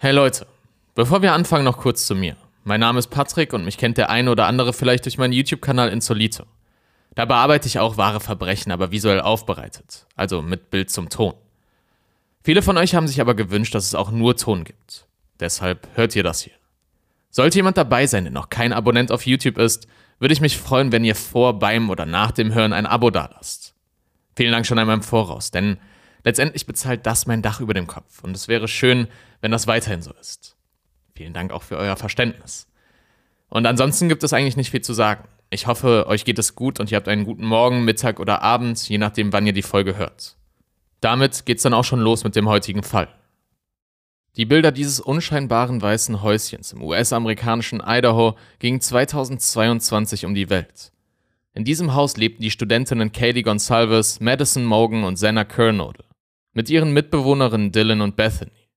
Hey Leute, bevor wir anfangen, noch kurz zu mir. Mein Name ist Patrick und mich kennt der eine oder andere vielleicht durch meinen YouTube-Kanal Insolito. Da bearbeite ich auch wahre Verbrechen, aber visuell aufbereitet, also mit Bild zum Ton. Viele von euch haben sich aber gewünscht, dass es auch nur Ton gibt. Deshalb hört ihr das hier. Sollte jemand dabei sein, der noch kein Abonnent auf YouTube ist, würde ich mich freuen, wenn ihr vor, beim oder nach dem Hören ein Abo dalasst. Vielen Dank schon einmal im Voraus, denn letztendlich bezahlt das mein Dach über dem Kopf und es wäre schön, wenn das weiterhin so ist. Vielen Dank auch für euer Verständnis. Und ansonsten gibt es eigentlich nicht viel zu sagen. Ich hoffe, euch geht es gut und ihr habt einen guten Morgen, Mittag oder Abend, je nachdem, wann ihr die Folge hört. Damit geht's dann auch schon los mit dem heutigen Fall. Die Bilder dieses unscheinbaren weißen Häuschens im US-amerikanischen Idaho gingen 2022 um die Welt. In diesem Haus lebten die Studentinnen Katie Gonsalves, Madison Morgan und Senna Kernode mit ihren Mitbewohnerinnen Dylan und Bethany.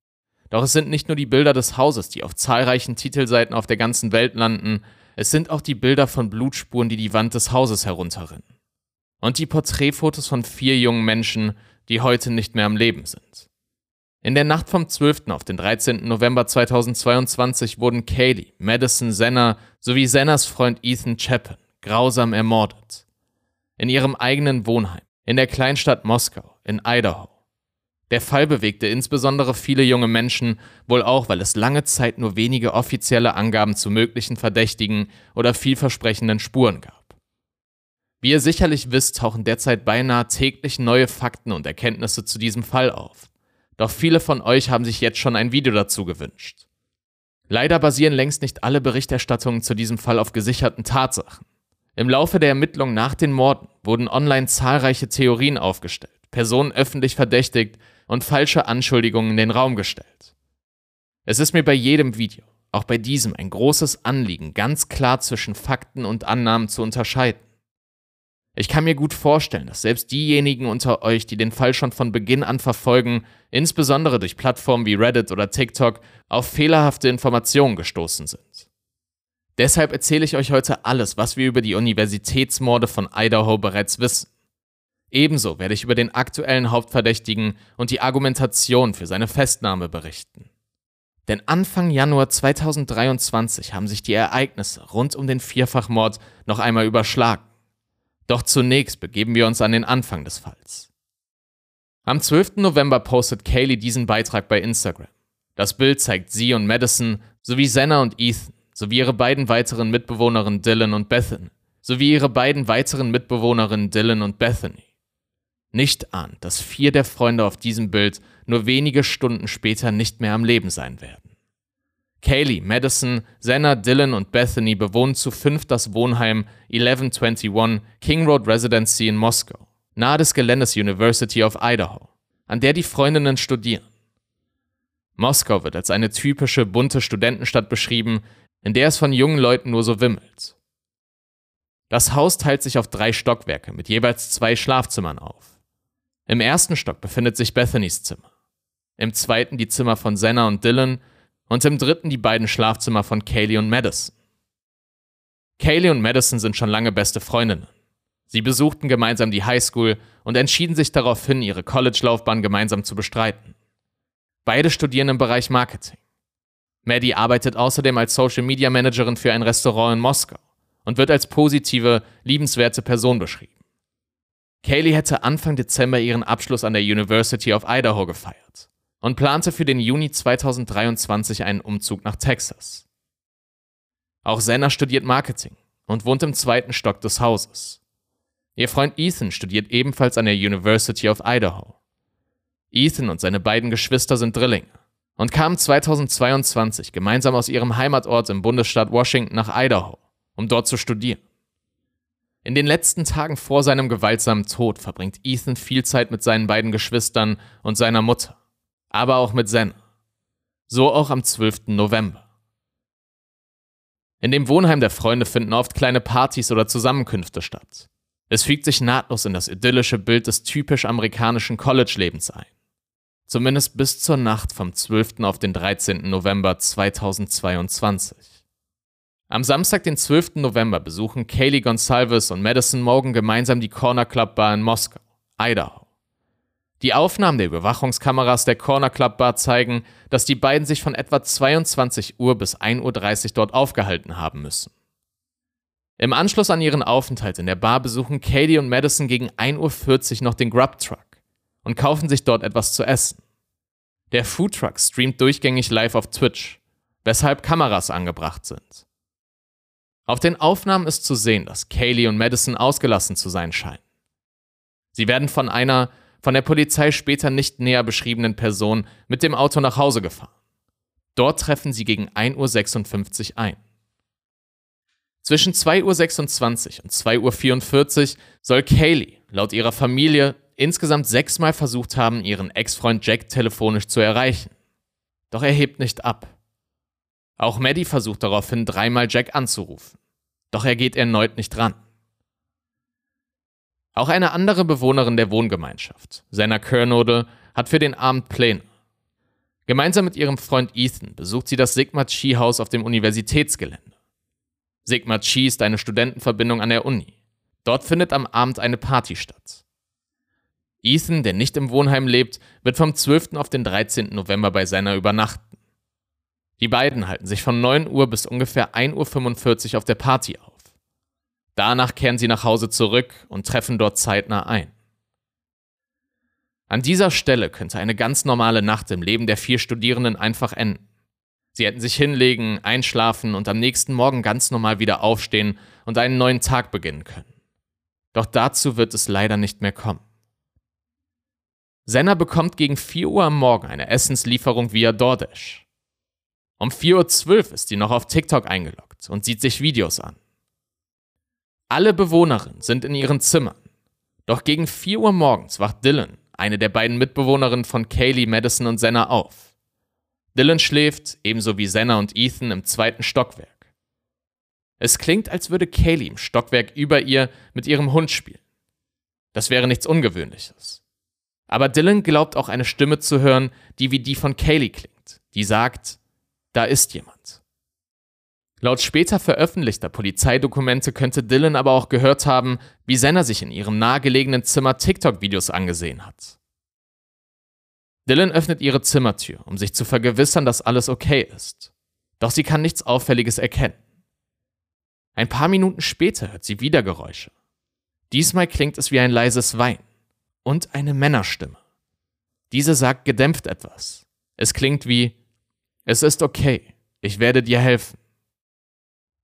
Doch es sind nicht nur die Bilder des Hauses, die auf zahlreichen Titelseiten auf der ganzen Welt landen, es sind auch die Bilder von Blutspuren, die die Wand des Hauses herunterrinnen. Und die Porträtfotos von vier jungen Menschen, die heute nicht mehr am Leben sind. In der Nacht vom 12. auf den 13. November 2022 wurden Kaylee, Madison Senna sowie Sennas Freund Ethan Chapin grausam ermordet. In ihrem eigenen Wohnheim, in der Kleinstadt Moskau, in Idaho. Der Fall bewegte insbesondere viele junge Menschen, wohl auch, weil es lange Zeit nur wenige offizielle Angaben zu möglichen Verdächtigen oder vielversprechenden Spuren gab. Wie ihr sicherlich wisst, tauchen derzeit beinahe täglich neue Fakten und Erkenntnisse zu diesem Fall auf. Doch viele von euch haben sich jetzt schon ein Video dazu gewünscht. Leider basieren längst nicht alle Berichterstattungen zu diesem Fall auf gesicherten Tatsachen. Im Laufe der Ermittlungen nach den Morden wurden online zahlreiche Theorien aufgestellt, Personen öffentlich verdächtigt und falsche Anschuldigungen in den Raum gestellt. Es ist mir bei jedem Video, auch bei diesem, ein großes Anliegen, ganz klar zwischen Fakten und Annahmen zu unterscheiden. Ich kann mir gut vorstellen, dass selbst diejenigen unter euch, die den Fall schon von Beginn an verfolgen, insbesondere durch Plattformen wie Reddit oder TikTok, auf fehlerhafte Informationen gestoßen sind. Deshalb erzähle ich euch heute alles, was wir über die Universitätsmorde von Idaho bereits wissen. Ebenso werde ich über den aktuellen Hauptverdächtigen und die Argumentation für seine Festnahme berichten. Denn Anfang Januar 2023 haben sich die Ereignisse rund um den Vierfachmord noch einmal überschlagen. Doch zunächst begeben wir uns an den Anfang des Falls. Am 12. November postet Kaylee diesen Beitrag bei Instagram. Das Bild zeigt sie und Madison sowie Senna und Ethan sowie ihre beiden weiteren Mitbewohnerinnen Dylan und Bethany sowie ihre beiden weiteren Mitbewohnerinnen Dylan und Bethany nicht ahnt, dass vier der Freunde auf diesem Bild nur wenige Stunden später nicht mehr am Leben sein werden. Kaylee, Madison, Senna, Dylan und Bethany bewohnen zu fünf das Wohnheim 1121 King Road Residency in Moskau, nahe des Geländes University of Idaho, an der die Freundinnen studieren. Moskau wird als eine typische bunte Studentenstadt beschrieben, in der es von jungen Leuten nur so wimmelt. Das Haus teilt sich auf drei Stockwerke mit jeweils zwei Schlafzimmern auf. Im ersten Stock befindet sich Bethanys Zimmer, im zweiten die Zimmer von Senna und Dylan und im dritten die beiden Schlafzimmer von Kaylee und Madison. Kaylee und Madison sind schon lange beste Freundinnen. Sie besuchten gemeinsam die Highschool und entschieden sich daraufhin, ihre College-Laufbahn gemeinsam zu bestreiten. Beide studieren im Bereich Marketing. Maddie arbeitet außerdem als Social Media Managerin für ein Restaurant in Moskau und wird als positive, liebenswerte Person beschrieben. Kaylee hätte Anfang Dezember ihren Abschluss an der University of Idaho gefeiert und plante für den Juni 2023 einen Umzug nach Texas. Auch Senna studiert Marketing und wohnt im zweiten Stock des Hauses. Ihr Freund Ethan studiert ebenfalls an der University of Idaho. Ethan und seine beiden Geschwister sind Drillinge und kamen 2022 gemeinsam aus ihrem Heimatort im Bundesstaat Washington nach Idaho, um dort zu studieren. In den letzten Tagen vor seinem gewaltsamen Tod verbringt Ethan viel Zeit mit seinen beiden Geschwistern und seiner Mutter, aber auch mit Zen. So auch am 12. November. In dem Wohnheim der Freunde finden oft kleine Partys oder Zusammenkünfte statt. Es fügt sich nahtlos in das idyllische Bild des typisch amerikanischen College-Lebens ein. Zumindest bis zur Nacht vom 12. auf den 13. November 2022. Am Samstag, den 12. November, besuchen Kaylee Gonsalves und Madison Morgan gemeinsam die Corner Club Bar in Moskau, Idaho. Die Aufnahmen der Überwachungskameras der Corner Club Bar zeigen, dass die beiden sich von etwa 22 Uhr bis 1.30 Uhr dort aufgehalten haben müssen. Im Anschluss an ihren Aufenthalt in der Bar besuchen Katie und Madison gegen 1.40 Uhr noch den Grub Truck und kaufen sich dort etwas zu essen. Der Food Truck streamt durchgängig live auf Twitch, weshalb Kameras angebracht sind. Auf den Aufnahmen ist zu sehen, dass Kaylee und Madison ausgelassen zu sein scheinen. Sie werden von einer von der Polizei später nicht näher beschriebenen Person mit dem Auto nach Hause gefahren. Dort treffen sie gegen 1.56 Uhr ein. Zwischen 2.26 Uhr und 2.44 Uhr soll Kaylee laut ihrer Familie insgesamt sechsmal versucht haben, ihren Ex-Freund Jack telefonisch zu erreichen. Doch er hebt nicht ab. Auch Maddie versucht daraufhin dreimal Jack anzurufen. Doch er geht erneut nicht ran. Auch eine andere Bewohnerin der Wohngemeinschaft, Senna Kernodel, hat für den Abend Pläne. Gemeinsam mit ihrem Freund Ethan besucht sie das Sigma Chi Haus auf dem Universitätsgelände. Sigma Chi ist eine Studentenverbindung an der Uni. Dort findet am Abend eine Party statt. Ethan, der nicht im Wohnheim lebt, wird vom 12. auf den 13. November bei Senna übernachten. Die beiden halten sich von 9 Uhr bis ungefähr 1.45 Uhr auf der Party auf. Danach kehren sie nach Hause zurück und treffen dort zeitnah ein. An dieser Stelle könnte eine ganz normale Nacht im Leben der vier Studierenden einfach enden. Sie hätten sich hinlegen, einschlafen und am nächsten Morgen ganz normal wieder aufstehen und einen neuen Tag beginnen können. Doch dazu wird es leider nicht mehr kommen. Senna bekommt gegen 4 Uhr am Morgen eine Essenslieferung via DoorDash. Um 4.12 Uhr ist sie noch auf TikTok eingeloggt und sieht sich Videos an. Alle Bewohnerinnen sind in ihren Zimmern. Doch gegen 4 Uhr morgens wacht Dylan, eine der beiden Mitbewohnerinnen von Kaylee, Madison und Senna, auf. Dylan schläft, ebenso wie Senna und Ethan, im zweiten Stockwerk. Es klingt, als würde Kaylee im Stockwerk über ihr mit ihrem Hund spielen. Das wäre nichts Ungewöhnliches. Aber Dylan glaubt auch eine Stimme zu hören, die wie die von Kaylee klingt, die sagt, da ist jemand. Laut später veröffentlichter Polizeidokumente könnte Dylan aber auch gehört haben, wie Senna sich in ihrem nahegelegenen Zimmer TikTok-Videos angesehen hat. Dylan öffnet ihre Zimmertür, um sich zu vergewissern, dass alles okay ist. Doch sie kann nichts Auffälliges erkennen. Ein paar Minuten später hört sie wieder Geräusche. Diesmal klingt es wie ein leises Wein und eine Männerstimme. Diese sagt gedämpft etwas. Es klingt wie Es ist okay, ich werde dir helfen.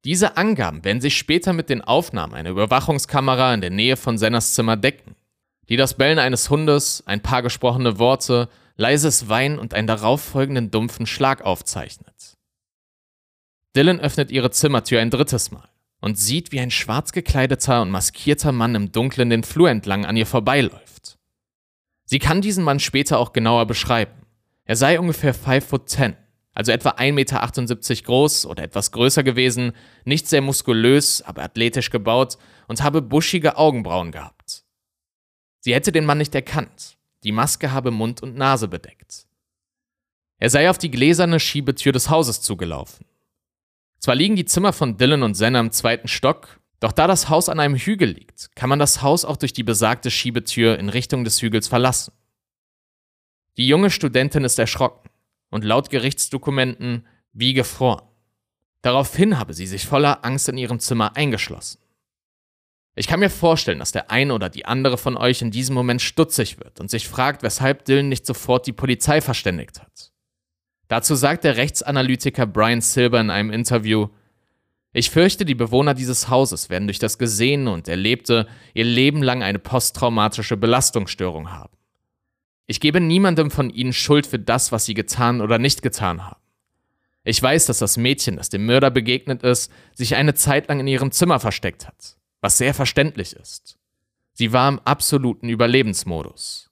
Diese Angaben werden sich später mit den Aufnahmen einer Überwachungskamera in der Nähe von Senners Zimmer decken, die das Bellen eines Hundes, ein paar gesprochene Worte, leises Weinen und einen darauffolgenden dumpfen Schlag aufzeichnet. Dylan öffnet ihre Zimmertür ein drittes Mal und sieht, wie ein schwarz gekleideter und maskierter Mann im Dunkeln den Flur entlang an ihr vorbeiläuft. Sie kann diesen Mann später auch genauer beschreiben. Er sei ungefähr 5 foot 10 also etwa 1,78 Meter groß oder etwas größer gewesen, nicht sehr muskulös, aber athletisch gebaut und habe buschige Augenbrauen gehabt. Sie hätte den Mann nicht erkannt, die Maske habe Mund und Nase bedeckt. Er sei auf die gläserne Schiebetür des Hauses zugelaufen. Zwar liegen die Zimmer von Dylan und Senna im zweiten Stock, doch da das Haus an einem Hügel liegt, kann man das Haus auch durch die besagte Schiebetür in Richtung des Hügels verlassen. Die junge Studentin ist erschrocken und laut Gerichtsdokumenten wie gefroren. Daraufhin habe sie sich voller Angst in ihrem Zimmer eingeschlossen. Ich kann mir vorstellen, dass der eine oder die andere von euch in diesem Moment stutzig wird und sich fragt, weshalb Dylan nicht sofort die Polizei verständigt hat. Dazu sagt der Rechtsanalytiker Brian Silber in einem Interview, ich fürchte, die Bewohner dieses Hauses werden durch das Gesehene und Erlebte ihr Leben lang eine posttraumatische Belastungsstörung haben. Ich gebe niemandem von ihnen Schuld für das, was sie getan oder nicht getan haben. Ich weiß, dass das Mädchen, das dem Mörder begegnet ist, sich eine Zeit lang in ihrem Zimmer versteckt hat, was sehr verständlich ist. Sie war im absoluten Überlebensmodus.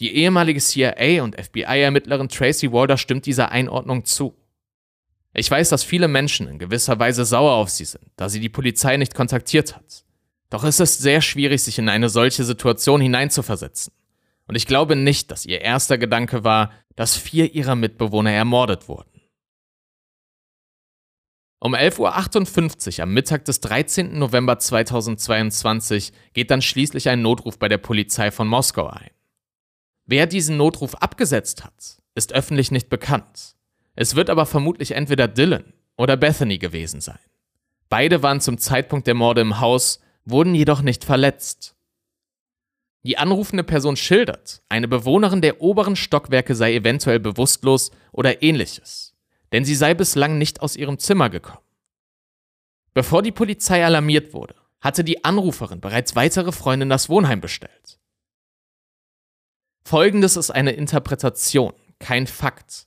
Die ehemalige CIA- und FBI-Ermittlerin Tracy Walder stimmt dieser Einordnung zu. Ich weiß, dass viele Menschen in gewisser Weise sauer auf sie sind, da sie die Polizei nicht kontaktiert hat. Doch es ist sehr schwierig, sich in eine solche Situation hineinzuversetzen. Und ich glaube nicht, dass ihr erster Gedanke war, dass vier ihrer Mitbewohner ermordet wurden. Um 11.58 Uhr am Mittag des 13. November 2022 geht dann schließlich ein Notruf bei der Polizei von Moskau ein. Wer diesen Notruf abgesetzt hat, ist öffentlich nicht bekannt. Es wird aber vermutlich entweder Dylan oder Bethany gewesen sein. Beide waren zum Zeitpunkt der Morde im Haus, wurden jedoch nicht verletzt. Die anrufende Person schildert, eine Bewohnerin der oberen Stockwerke sei eventuell bewusstlos oder ähnliches, denn sie sei bislang nicht aus ihrem Zimmer gekommen. Bevor die Polizei alarmiert wurde, hatte die Anruferin bereits weitere Freunde in das Wohnheim bestellt. Folgendes ist eine Interpretation, kein Fakt.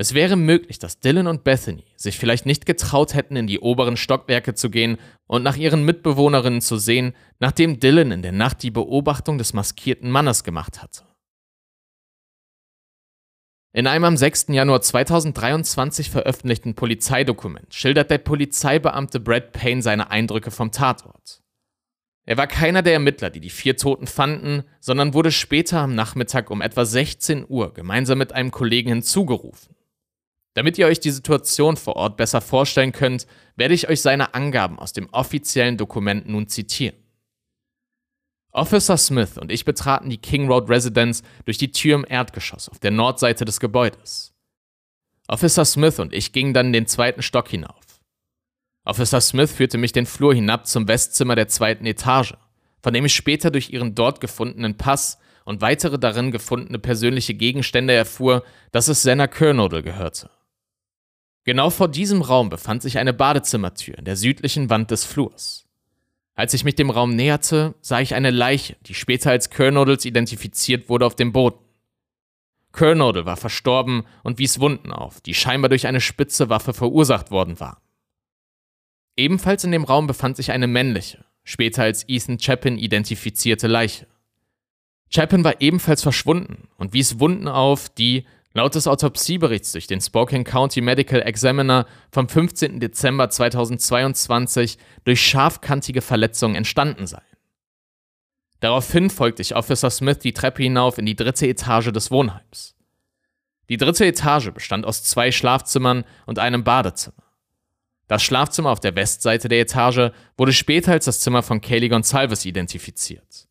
Es wäre möglich, dass Dylan und Bethany sich vielleicht nicht getraut hätten, in die oberen Stockwerke zu gehen und nach ihren Mitbewohnerinnen zu sehen, nachdem Dylan in der Nacht die Beobachtung des maskierten Mannes gemacht hatte. In einem am 6. Januar 2023 veröffentlichten Polizeidokument schildert der Polizeibeamte Brad Payne seine Eindrücke vom Tatort. Er war keiner der Ermittler, die die vier Toten fanden, sondern wurde später am Nachmittag um etwa 16 Uhr gemeinsam mit einem Kollegen hinzugerufen. Damit ihr euch die Situation vor Ort besser vorstellen könnt, werde ich euch seine Angaben aus dem offiziellen Dokument nun zitieren. Officer Smith und ich betraten die King Road Residence durch die Tür im Erdgeschoss auf der Nordseite des Gebäudes. Officer Smith und ich gingen dann den zweiten Stock hinauf. Officer Smith führte mich den Flur hinab zum Westzimmer der zweiten Etage, von dem ich später durch ihren dort gefundenen Pass und weitere darin gefundene persönliche Gegenstände erfuhr, dass es Senna Kernodle gehörte. Genau vor diesem Raum befand sich eine Badezimmertür in der südlichen Wand des Flurs. Als ich mich dem Raum näherte, sah ich eine Leiche, die später als Kernodles identifiziert wurde, auf dem Boden. Kernodle war verstorben und wies Wunden auf, die scheinbar durch eine spitze Waffe verursacht worden waren. Ebenfalls in dem Raum befand sich eine männliche, später als Ethan Chapin identifizierte Leiche. Chapin war ebenfalls verschwunden und wies Wunden auf, die, laut des Autopsieberichts durch den Spokane County Medical Examiner vom 15. Dezember 2022 durch scharfkantige Verletzungen entstanden seien. Daraufhin folgte ich Officer Smith die Treppe hinauf in die dritte Etage des Wohnheims. Die dritte Etage bestand aus zwei Schlafzimmern und einem Badezimmer. Das Schlafzimmer auf der Westseite der Etage wurde später als das Zimmer von Kaylee Gonsalves identifiziert.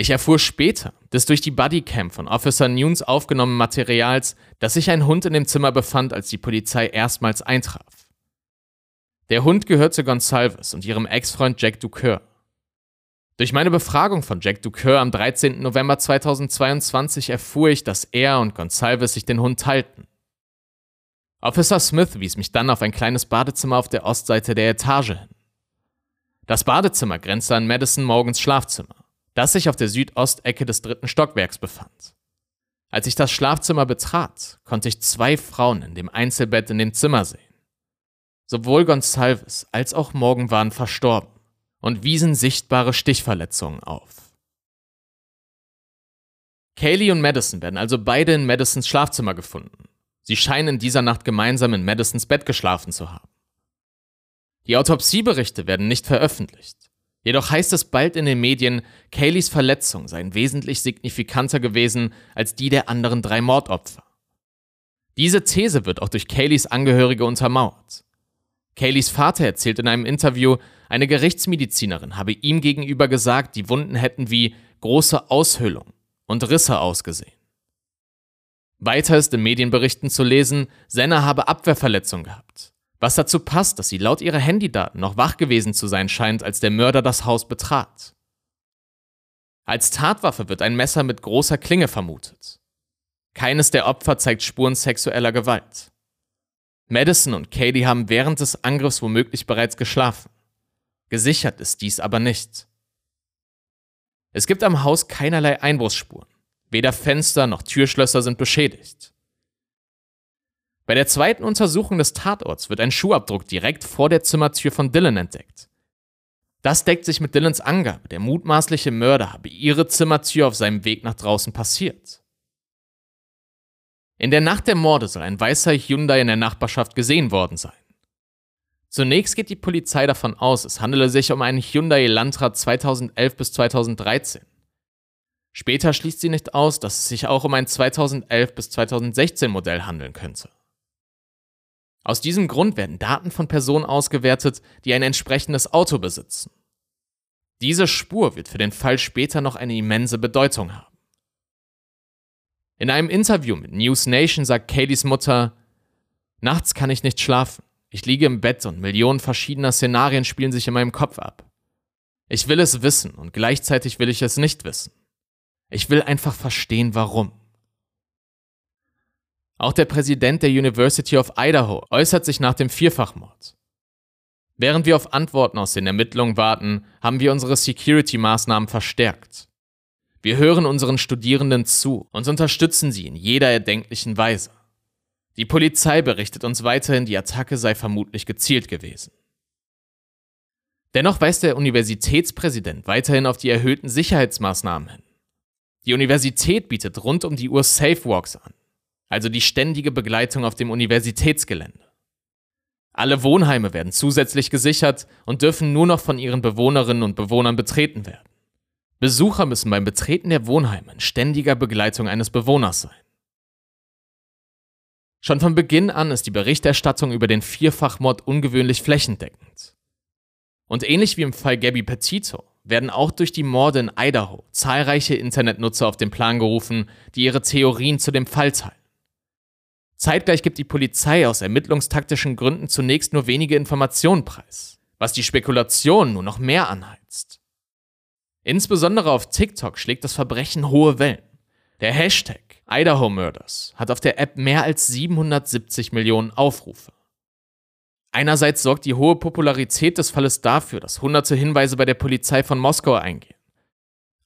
Ich erfuhr später, des durch die Bodycam von Officer Nunes aufgenommenen Materials, dass sich ein Hund in dem Zimmer befand, als die Polizei erstmals eintraf. Der Hund gehörte Gonsalves und ihrem Ex-Freund Jack Ducour. Durch meine Befragung von Jack Ducour am 13. November 2022 erfuhr ich, dass er und Gonsalves sich den Hund teilten. Officer Smith wies mich dann auf ein kleines Badezimmer auf der Ostseite der Etage hin. Das Badezimmer grenzte an Madison Morgans Schlafzimmer, das sich auf der Südostecke des dritten Stockwerks befand. Als ich das Schlafzimmer betrat, konnte ich zwei Frauen in dem Einzelbett in dem Zimmer sehen. Sowohl Gonsalves als auch Morgan waren verstorben und wiesen sichtbare Stichverletzungen auf. Kaylee und Madison werden also beide in Madisons Schlafzimmer gefunden. Sie scheinen in dieser Nacht gemeinsam in Madisons Bett geschlafen zu haben. Die Autopsieberichte werden nicht veröffentlicht. Jedoch heißt es bald in den Medien, Kayleys Verletzungen seien wesentlich signifikanter gewesen als die der anderen drei Mordopfer. Diese These wird auch durch Kayleys Angehörige untermauert. Kayleys Vater erzählt in einem Interview, eine Gerichtsmedizinerin habe ihm gegenüber gesagt, die Wunden hätten wie große Aushöhlung und Risse ausgesehen. Weiter ist in Medienberichten zu lesen, Senna habe Abwehrverletzungen gehabt. Was dazu passt, dass sie laut ihrer Handydaten noch wach gewesen zu sein scheint, als der Mörder das Haus betrat. Als Tatwaffe wird ein Messer mit großer Klinge vermutet. Keines der Opfer zeigt Spuren sexueller Gewalt. Madison und Katie haben während des Angriffs womöglich bereits geschlafen. Gesichert ist dies aber nicht. Es gibt am Haus keinerlei Einbruchsspuren. Weder Fenster noch Türschlösser sind beschädigt. Bei der zweiten Untersuchung des Tatorts wird ein Schuhabdruck direkt vor der Zimmertür von Dylan entdeckt. Das deckt sich mit Dylans Angabe, der mutmaßliche Mörder habe ihre Zimmertür auf seinem Weg nach draußen passiert. In der Nacht der Morde soll ein weißer Hyundai in der Nachbarschaft gesehen worden sein. Zunächst geht die Polizei davon aus, es handele sich um einen Hyundai Elantra 2011 bis 2013. Später schließt sie nicht aus, dass es sich auch um ein 2011 bis 2016 Modell handeln könnte. Aus diesem Grund werden Daten von Personen ausgewertet, die ein entsprechendes Auto besitzen. Diese Spur wird für den Fall später noch eine immense Bedeutung haben. In einem Interview mit News Nation sagt Kayleys Mutter, Nachts kann ich nicht schlafen. Ich liege im Bett und Millionen verschiedener Szenarien spielen sich in meinem Kopf ab. Ich will es wissen und gleichzeitig will ich es nicht wissen. Ich will einfach verstehen, warum. Auch der Präsident der University of Idaho äußert sich nach dem Vierfachmord. Während wir auf Antworten aus den Ermittlungen warten, haben wir unsere Security-Maßnahmen verstärkt. Wir hören unseren Studierenden zu und unterstützen sie in jeder erdenklichen Weise. Die Polizei berichtet uns weiterhin, die Attacke sei vermutlich gezielt gewesen. Dennoch weist der Universitätspräsident weiterhin auf die erhöhten Sicherheitsmaßnahmen hin. Die Universität bietet rund um die Uhr Safe Walks an, also die ständige Begleitung auf dem Universitätsgelände. Alle Wohnheime werden zusätzlich gesichert und dürfen nur noch von ihren Bewohnerinnen und Bewohnern betreten werden. Besucher müssen beim Betreten der Wohnheime in ständiger Begleitung eines Bewohners sein. Schon von Beginn an ist die Berichterstattung über den Vierfachmord ungewöhnlich flächendeckend. Und ähnlich wie im Fall Gabby Petito werden auch durch die Morde in Idaho zahlreiche Internetnutzer auf den Plan gerufen, die ihre Theorien zu dem Fall teilen. Zeitgleich gibt die Polizei aus ermittlungstaktischen Gründen zunächst nur wenige Informationen preis, was die Spekulation nur noch mehr anheizt. Insbesondere auf TikTok schlägt das Verbrechen hohe Wellen. Der Hashtag Idaho Murders hat auf der App mehr als 770 Millionen Aufrufe. Einerseits sorgt die hohe Popularität des Falles dafür, dass hunderte Hinweise bei der Polizei von Moskau eingehen.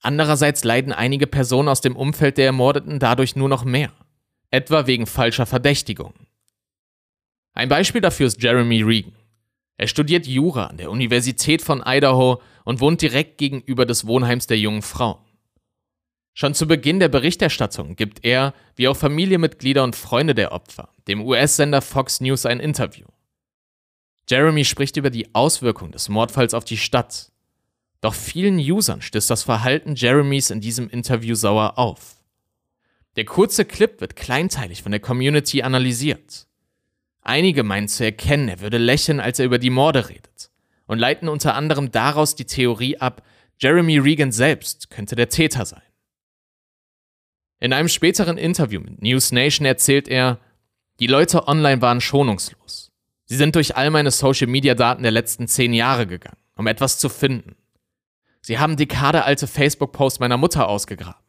Andererseits leiden einige Personen aus dem Umfeld der Ermordeten dadurch nur noch mehr, etwa wegen falscher Verdächtigungen. Ein Beispiel dafür ist Jeremy Regan. Er studiert Jura an der Universität von Idaho und wohnt direkt gegenüber des Wohnheims der jungen Frauen. Schon zu Beginn der Berichterstattung gibt er, wie auch Familienmitglieder und Freunde der Opfer, dem US-Sender Fox News ein Interview. Jeremy spricht über die Auswirkungen des Mordfalls auf die Stadt. Doch vielen Usern stößt das Verhalten Jeremys in diesem Interview sauer auf. Der kurze Clip wird kleinteilig von der Community analysiert. Einige meinen zu erkennen, er würde lächeln, als er über die Morde redet, und leiten unter anderem daraus die Theorie ab, Jeremy Regan selbst könnte der Täter sein. In einem späteren Interview mit News Nation erzählt er, die Leute online waren schonungslos. Sie sind durch all meine Social-Media-Daten der letzten zehn Jahre gegangen, um etwas zu finden. Sie haben dekadealte Facebook-Posts meiner Mutter ausgegraben,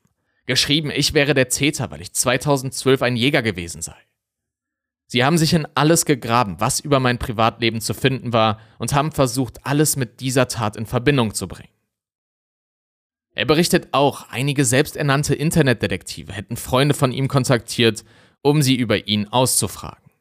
geschrieben, ich wäre der Täter, weil ich 2012 ein Jäger gewesen sei. Sie haben sich in alles gegraben, was über mein Privatleben zu finden war, und haben versucht, alles mit dieser Tat in Verbindung zu bringen. Er berichtet auch, einige selbsternannte Internetdetektive hätten Freunde von ihm kontaktiert, um sie über ihn auszufragen.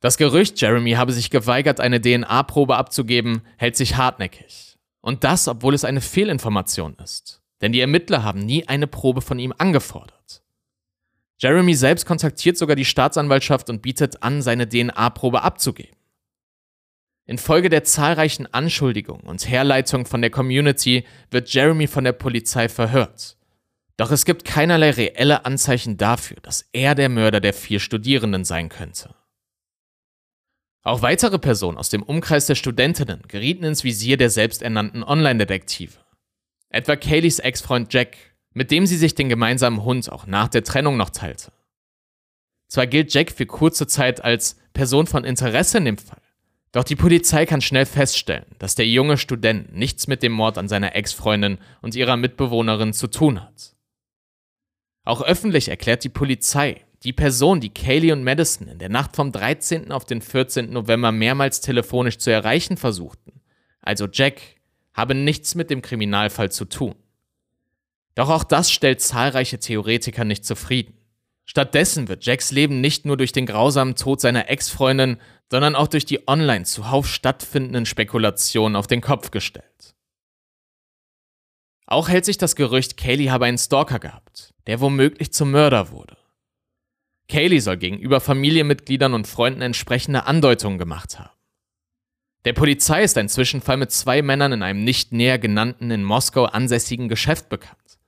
Das Gerücht, Jeremy habe sich geweigert, eine DNA-Probe abzugeben, hält sich hartnäckig. Und das, obwohl es eine Fehlinformation ist. Denn die Ermittler haben nie eine Probe von ihm angefordert. Jeremy selbst kontaktiert sogar die Staatsanwaltschaft und bietet an, seine DNA-Probe abzugeben. Infolge der zahlreichen Anschuldigungen und Herleitungen von der Community wird Jeremy von der Polizei verhört. Doch es gibt keinerlei reelle Anzeichen dafür, dass er der Mörder der vier Studierenden sein könnte. Auch weitere Personen aus dem Umkreis der Studentinnen gerieten ins Visier der selbsternannten Online-Detektive. Etwa Kayleys Ex-Freund Jack, mit dem sie sich den gemeinsamen Hund auch nach der Trennung noch teilte. Zwar gilt Jack für kurze Zeit als Person von Interesse in dem Fall, doch die Polizei kann schnell feststellen, dass der junge Student nichts mit dem Mord an seiner Ex-Freundin und ihrer Mitbewohnerin zu tun hat. Auch öffentlich erklärt die Polizei, die Person, die Kaylee und Madison in der Nacht vom 13. auf den 14. November mehrmals telefonisch zu erreichen versuchten, also Jack, habe nichts mit dem Kriminalfall zu tun. Doch auch das stellt zahlreiche Theoretiker nicht zufrieden. Stattdessen wird Jacks Leben nicht nur durch den grausamen Tod seiner Ex-Freundin, sondern auch durch die online zuhauf stattfindenden Spekulationen auf den Kopf gestellt. Auch hält sich das Gerücht, Kaylee habe einen Stalker gehabt, der womöglich zum Mörder wurde. Kaylee soll gegenüber Familienmitgliedern und Freunden entsprechende Andeutungen gemacht haben. Der Polizei ist ein Zwischenfall mit zwei Männern in einem nicht näher genannten in Moskau ansässigen Geschäft bekannt.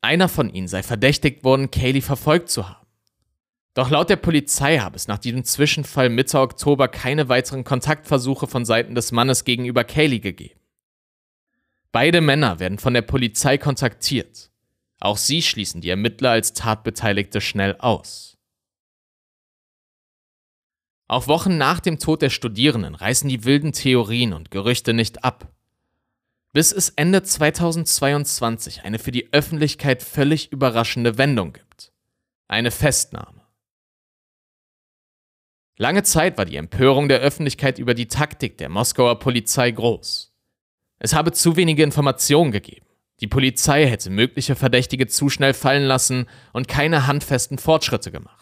Einer von ihnen sei verdächtigt worden, Kaylee verfolgt zu haben. Doch laut der Polizei habe es nach diesem Zwischenfall Mitte Oktober keine weiteren Kontaktversuche von Seiten des Mannes gegenüber Kaylee gegeben. Beide Männer werden von der Polizei kontaktiert. Auch sie schließen die Ermittler als Tatbeteiligte schnell aus. Auch Wochen nach dem Tod der Studierenden reißen die wilden Theorien und Gerüchte nicht ab. Bis es Ende 2022 eine für die Öffentlichkeit völlig überraschende Wendung gibt. Eine Festnahme. Lange Zeit war die Empörung der Öffentlichkeit über die Taktik der Moskauer Polizei groß. Es habe zu wenige Informationen gegeben. Die Polizei hätte mögliche Verdächtige zu schnell fallen lassen und keine handfesten Fortschritte gemacht.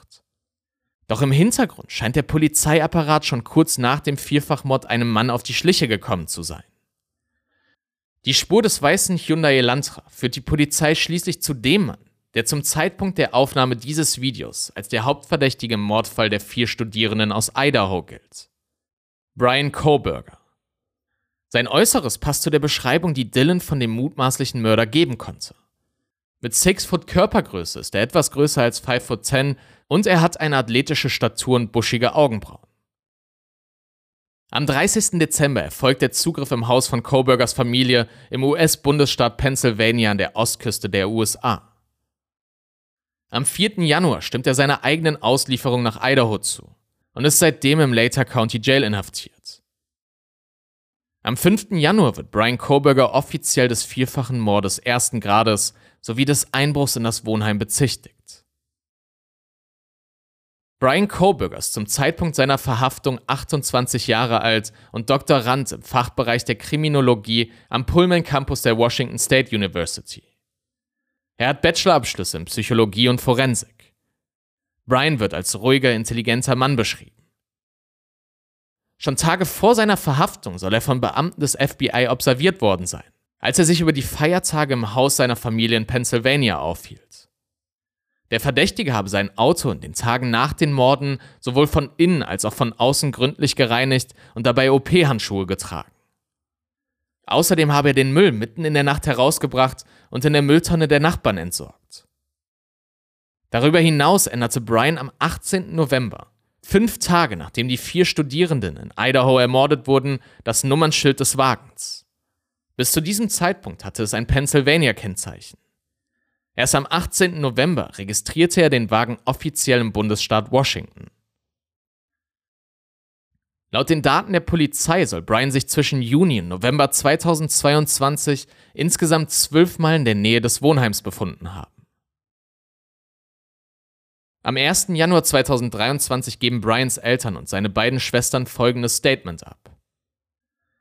Doch im Hintergrund scheint der Polizeiapparat schon kurz nach dem Vierfachmord einem Mann auf die Schliche gekommen zu sein. Die Spur des weißen Hyundai Elantra führt die Polizei schließlich zu dem Mann, der zum Zeitpunkt der Aufnahme dieses Videos als der Hauptverdächtige Mordfall der vier Studierenden aus Idaho gilt. Brian Koberger. Sein Äußeres passt zu der Beschreibung, die Dylan von dem mutmaßlichen Mörder geben konnte. Mit 6 Foot Körpergröße ist er etwas größer als 5 Foot 10 und er hat eine athletische Statur und buschige Augenbrauen. Am 30. Dezember erfolgt der Zugriff im Haus von Kobergers Familie im US-Bundesstaat Pennsylvania an der Ostküste der USA. Am 4. Januar stimmt er seiner eigenen Auslieferung nach Idaho zu und ist seitdem im Later County Jail inhaftiert. Am 5. Januar wird Brian Koberger offiziell des vierfachen Mordes ersten Grades sowie des Einbruchs in das Wohnheim bezichtigt. Brian Koberger ist zum Zeitpunkt seiner Verhaftung 28 Jahre alt und Doktorand im Fachbereich der Kriminologie am Pullman Campus der Washington State University. Er hat Bachelorabschlüsse in Psychologie und Forensik. Brian wird als ruhiger, intelligenter Mann beschrieben. Schon Tage vor seiner Verhaftung soll er von Beamten des FBI observiert worden sein, als er sich über die Feiertage im Haus seiner Familie in Pennsylvania aufhielt. Der Verdächtige habe sein Auto in den Tagen nach den Morden sowohl von innen als auch von außen gründlich gereinigt und dabei OP-Handschuhe getragen. Außerdem habe er den Müll mitten in der Nacht herausgebracht und in der Mülltonne der Nachbarn entsorgt. Darüber hinaus änderte Brian am 18. November, fünf Tage nachdem die vier Studierenden in Idaho ermordet wurden, das Nummernschild des Wagens. Bis zu diesem Zeitpunkt hatte es ein Pennsylvania-Kennzeichen. Erst am 18. November registrierte er den Wagen offiziell im Bundesstaat Washington. Laut den Daten der Polizei soll Brian sich zwischen Juni und November 2022 insgesamt zwölfmal in der Nähe des Wohnheims befunden haben. Am 1. Januar 2023 geben Brians Eltern und seine beiden Schwestern folgendes Statement ab.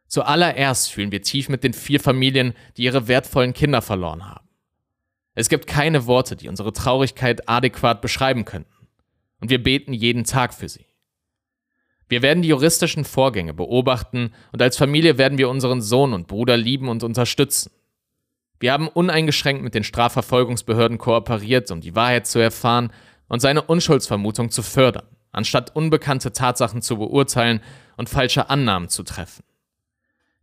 Zuallererst fühlen wir tief mit den vier Familien, die ihre wertvollen Kinder verloren haben. Es gibt keine Worte, die unsere Traurigkeit adäquat beschreiben könnten. Und wir beten jeden Tag für sie. Wir werden die juristischen Vorgänge beobachten und als Familie werden wir unseren Sohn und Bruder lieben und unterstützen. Wir haben uneingeschränkt mit den Strafverfolgungsbehörden kooperiert, um die Wahrheit zu erfahren und seine Unschuldsvermutung zu fördern, anstatt unbekannte Tatsachen zu beurteilen und falsche Annahmen zu treffen.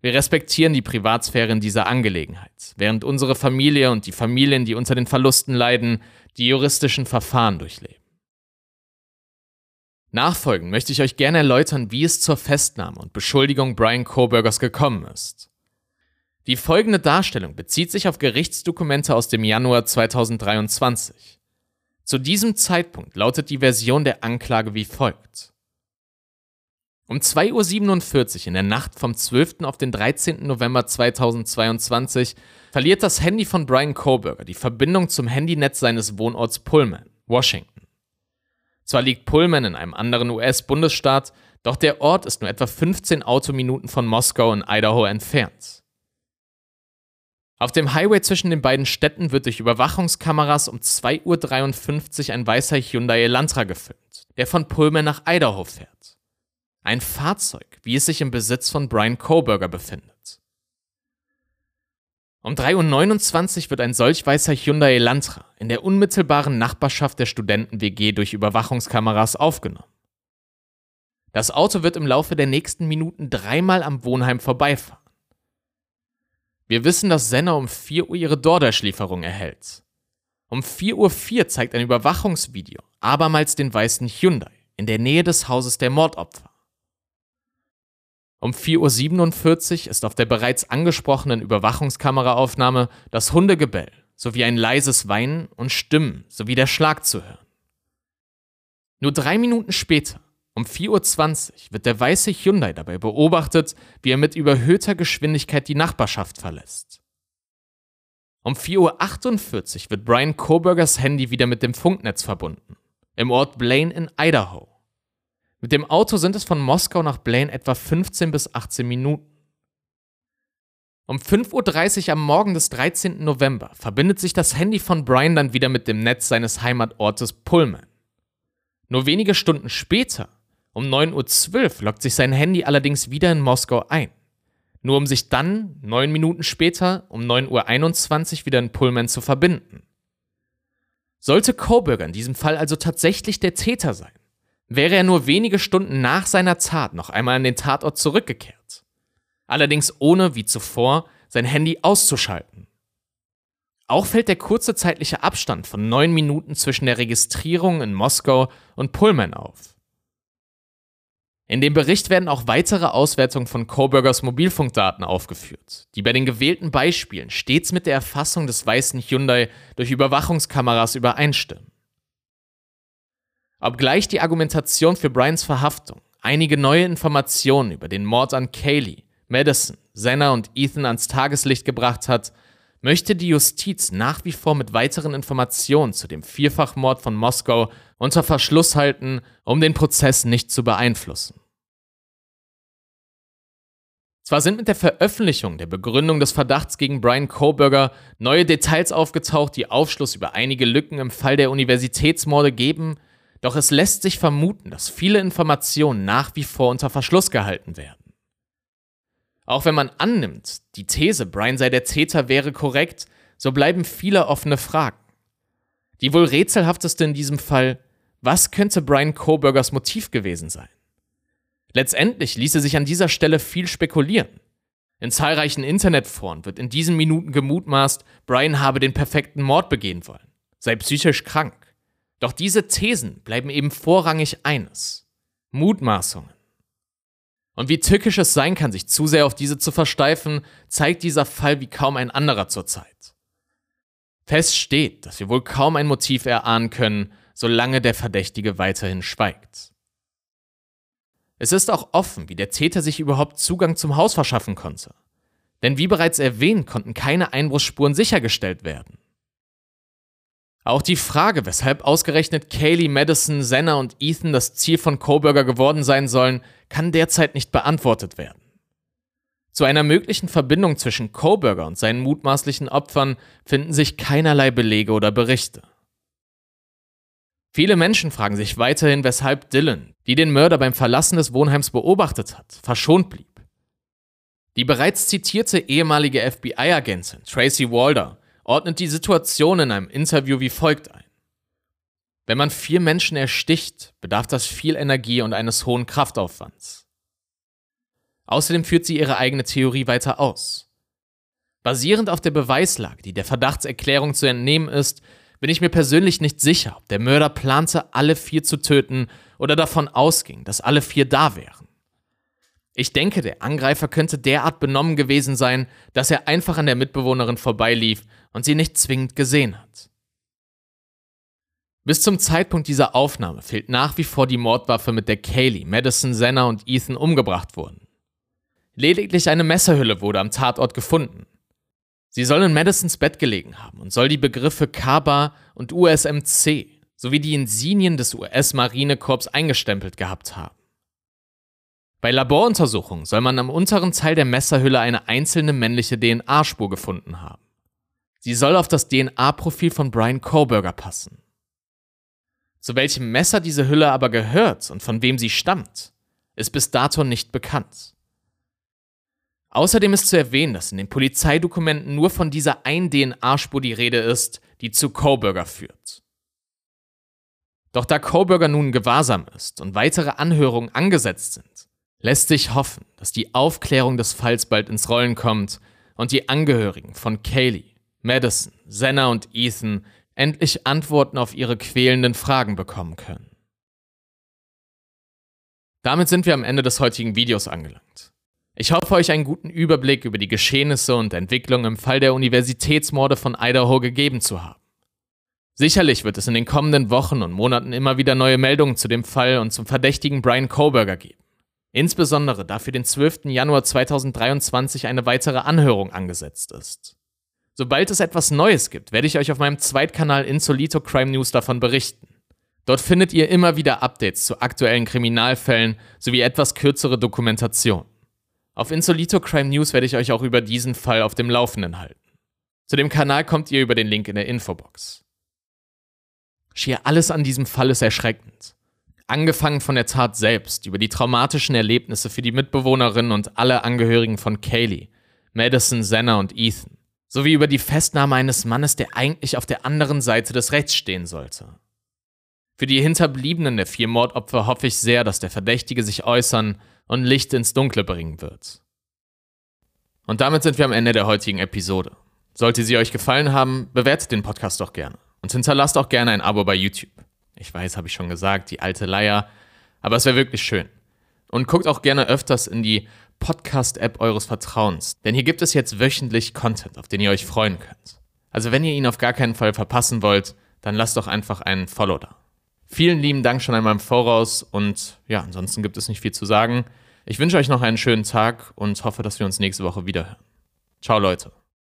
Wir respektieren die Privatsphäre in dieser Angelegenheit, während unsere Familie und die Familien, die unter den Verlusten leiden, die juristischen Verfahren durchleben. Nachfolgend möchte ich euch gerne erläutern, wie es zur Festnahme und Beschuldigung Brian Kobergers gekommen ist. Die folgende Darstellung bezieht sich auf Gerichtsdokumente aus dem Januar 2023. Zu diesem Zeitpunkt lautet die Version der Anklage wie folgt. Um 2.47 Uhr in der Nacht vom 12. auf den 13. November 2022 verliert das Handy von Brian Koberger die Verbindung zum Handynetz seines Wohnorts Pullman, Washington. Zwar liegt Pullman in einem anderen US-Bundesstaat, doch der Ort ist nur etwa 15 Autominuten von Moskau in Idaho entfernt. Auf dem Highway zwischen den beiden Städten wird durch Überwachungskameras um 2.53 Uhr ein weißer Hyundai Elantra gefilmt, der von Pullman nach Idaho fährt. Ein Fahrzeug, wie es sich im Besitz von Brian Koberger befindet. Um 3.29 Uhr wird ein solch weißer Hyundai Elantra in der unmittelbaren Nachbarschaft der Studenten-WG durch Überwachungskameras aufgenommen. Das Auto wird im Laufe der nächsten Minuten dreimal am Wohnheim vorbeifahren. Wir wissen, dass Senna um 4 Uhr ihre DoorDash-Lieferung erhält. Um 4.04 Uhr zeigt ein Überwachungsvideo abermals den weißen Hyundai in der Nähe des Hauses der Mordopfer. Um 4.47 Uhr ist auf der bereits angesprochenen Überwachungskameraaufnahme das Hundegebell sowie ein leises Weinen und Stimmen sowie der Schlag zu hören. Nur drei Minuten später, um 4.20 Uhr, wird der weiße Hyundai dabei beobachtet, wie er mit überhöhter Geschwindigkeit die Nachbarschaft verlässt. Um 4.48 Uhr wird Brian Coburgers Handy wieder mit dem Funknetz verbunden, im Ort Blaine in Idaho. Mit dem Auto sind es von Moskau nach Blaine etwa 15 bis 18 Minuten. Um 5.30 Uhr am Morgen des 13. November verbindet sich das Handy von Brian dann wieder mit dem Netz seines Heimatortes Pullman. Nur wenige Stunden später, um 9.12 Uhr, lockt sich sein Handy allerdings wieder in Moskau ein. Nur um sich dann, neun Minuten später, um 9.21 Uhr wieder in Pullman zu verbinden. Sollte Coburger in diesem Fall also tatsächlich der Täter sein, wäre er nur wenige Stunden nach seiner Tat noch einmal an den Tatort zurückgekehrt. Allerdings ohne, wie zuvor, sein Handy auszuschalten. Auch fällt der kurze zeitliche Abstand von neun Minuten zwischen der Registrierung in Moskau und Pullman auf. In dem Bericht werden auch weitere Auswertungen von Coburgers Mobilfunkdaten aufgeführt, die bei den gewählten Beispielen stets mit der Erfassung des weißen Hyundai durch Überwachungskameras übereinstimmen. Obgleich die Argumentation für Bryans Verhaftung einige neue Informationen über den Mord an Kaylee, Madison, Senna und Ethan ans Tageslicht gebracht hat, möchte die Justiz nach wie vor mit weiteren Informationen zu dem Vierfachmord von Moskau unter Verschluss halten, um den Prozess nicht zu beeinflussen. Zwar sind mit der Veröffentlichung der Begründung des Verdachts gegen Brian Koberger neue Details aufgetaucht, die Aufschluss über einige Lücken im Fall der Universitätsmorde geben, doch es lässt sich vermuten, dass viele Informationen nach wie vor unter Verschluss gehalten werden. Auch wenn man annimmt, die These, Brian sei der Täter, wäre korrekt, so bleiben viele offene Fragen. Die wohl rätselhafteste in diesem Fall, was könnte Brian Coburgers Motiv gewesen sein? Letztendlich ließe sich an dieser Stelle viel spekulieren. In zahlreichen Internetforen wird in diesen Minuten gemutmaßt, Brian habe den perfekten Mord begehen wollen, sei psychisch krank. Doch diese Thesen bleiben eben vorrangig eines. Mutmaßungen. Und wie tückisch es sein kann, sich zu sehr auf diese zu versteifen, zeigt dieser Fall wie kaum ein anderer zurzeit. Fest steht, dass wir wohl kaum ein Motiv erahnen können, solange der Verdächtige weiterhin schweigt. Es ist auch offen, wie der Täter sich überhaupt Zugang zum Haus verschaffen konnte. Denn wie bereits erwähnt, konnten keine Einbruchsspuren sichergestellt werden. Auch die Frage, weshalb ausgerechnet Kaylee, Madison, Senna und Ethan das Ziel von Coburger geworden sein sollen, kann derzeit nicht beantwortet werden. Zu einer möglichen Verbindung zwischen Coburger und seinen mutmaßlichen Opfern finden sich keinerlei Belege oder Berichte. Viele Menschen fragen sich weiterhin, weshalb Dylan, die den Mörder beim Verlassen des Wohnheims beobachtet hat, verschont blieb. Die bereits zitierte ehemalige FBI-Agentin Tracy Walder ordnet die Situation in einem Interview wie folgt ein. Wenn man vier Menschen ersticht, bedarf das viel Energie und eines hohen Kraftaufwands. Außerdem führt sie ihre eigene Theorie weiter aus. Basierend auf der Beweislage, die der Verdachtserklärung zu entnehmen ist, bin ich mir persönlich nicht sicher, ob der Mörder plante, alle vier zu töten oder davon ausging, dass alle vier da wären. Ich denke, der Angreifer könnte derart benommen gewesen sein, dass er einfach an der Mitbewohnerin vorbeilief und sie nicht zwingend gesehen hat. Bis zum Zeitpunkt dieser Aufnahme fehlt nach wie vor die Mordwaffe, mit der Kaylee, Madison, Senna und Ethan umgebracht wurden. Lediglich eine Messerhülle wurde am Tatort gefunden. Sie soll in Madisons Bett gelegen haben und soll die Begriffe Kaba und USMC sowie die Insignien des US-Marinekorps eingestempelt gehabt haben. Bei Laboruntersuchungen soll man am unteren Teil der Messerhülle eine einzelne männliche DNA-Spur gefunden haben. Sie soll auf das DNA-Profil von Brian Koberger passen. Zu welchem Messer diese Hülle aber gehört und von wem sie stammt, ist bis dato nicht bekannt. Außerdem ist zu erwähnen, dass in den Polizeidokumenten nur von dieser ein DNA-Spur die Rede ist, die zu Koberger führt. Doch da Koberger nun gewahrsam ist und weitere Anhörungen angesetzt sind, lässt sich hoffen, dass die Aufklärung des Falls bald ins Rollen kommt und die Angehörigen von Kaylee, Madison, Senna und Ethan endlich Antworten auf ihre quälenden Fragen bekommen können. Damit sind wir am Ende des heutigen Videos angelangt. Ich hoffe, euch einen guten Überblick über die Geschehnisse und Entwicklungen im Fall der Universitätsmorde von Idaho gegeben zu haben. Sicherlich wird es in den kommenden Wochen und Monaten immer wieder neue Meldungen zu dem Fall und zum Verdächtigen Brian Koberger geben. Insbesondere da für den 12. Januar 2023 eine weitere Anhörung angesetzt ist. Sobald es etwas Neues gibt, werde ich euch auf meinem Zweitkanal Insolito Crime News davon berichten. Dort findet ihr immer wieder Updates zu aktuellen Kriminalfällen sowie etwas kürzere Dokumentation. Auf Insolito Crime News werde ich euch auch über diesen Fall auf dem Laufenden halten. Zu dem Kanal kommt ihr über den Link in der Infobox. Schier alles an diesem Fall ist erschreckend. Angefangen von der Tat selbst, über die traumatischen Erlebnisse für die Mitbewohnerinnen und alle Angehörigen von Kaylee, Madison, Senna und Ethan, sowie über die Festnahme eines Mannes, der eigentlich auf der anderen Seite des Rechts stehen sollte. Für die Hinterbliebenen der vier Mordopfer hoffe ich sehr, dass der Verdächtige sich äußern und Licht ins Dunkle bringen wird. Und damit sind wir am Ende der heutigen Episode. Sollte sie euch gefallen haben, bewertet den Podcast doch gerne und hinterlasst auch gerne ein Abo bei YouTube. Ich weiß, habe ich schon gesagt, die alte Leier, aber es wäre wirklich schön. Und guckt auch gerne öfters in die Podcast-App eures Vertrauens, denn hier gibt es jetzt wöchentlich Content, auf den ihr euch freuen könnt. Also wenn ihr ihn auf gar keinen Fall verpassen wollt, dann lasst doch einfach einen Follow da. Vielen lieben Dank schon einmal im Voraus und ja, ansonsten gibt es nicht viel zu sagen. Ich wünsche euch noch einen schönen Tag und hoffe, dass wir uns nächste Woche wiederhören. Ciao Leute.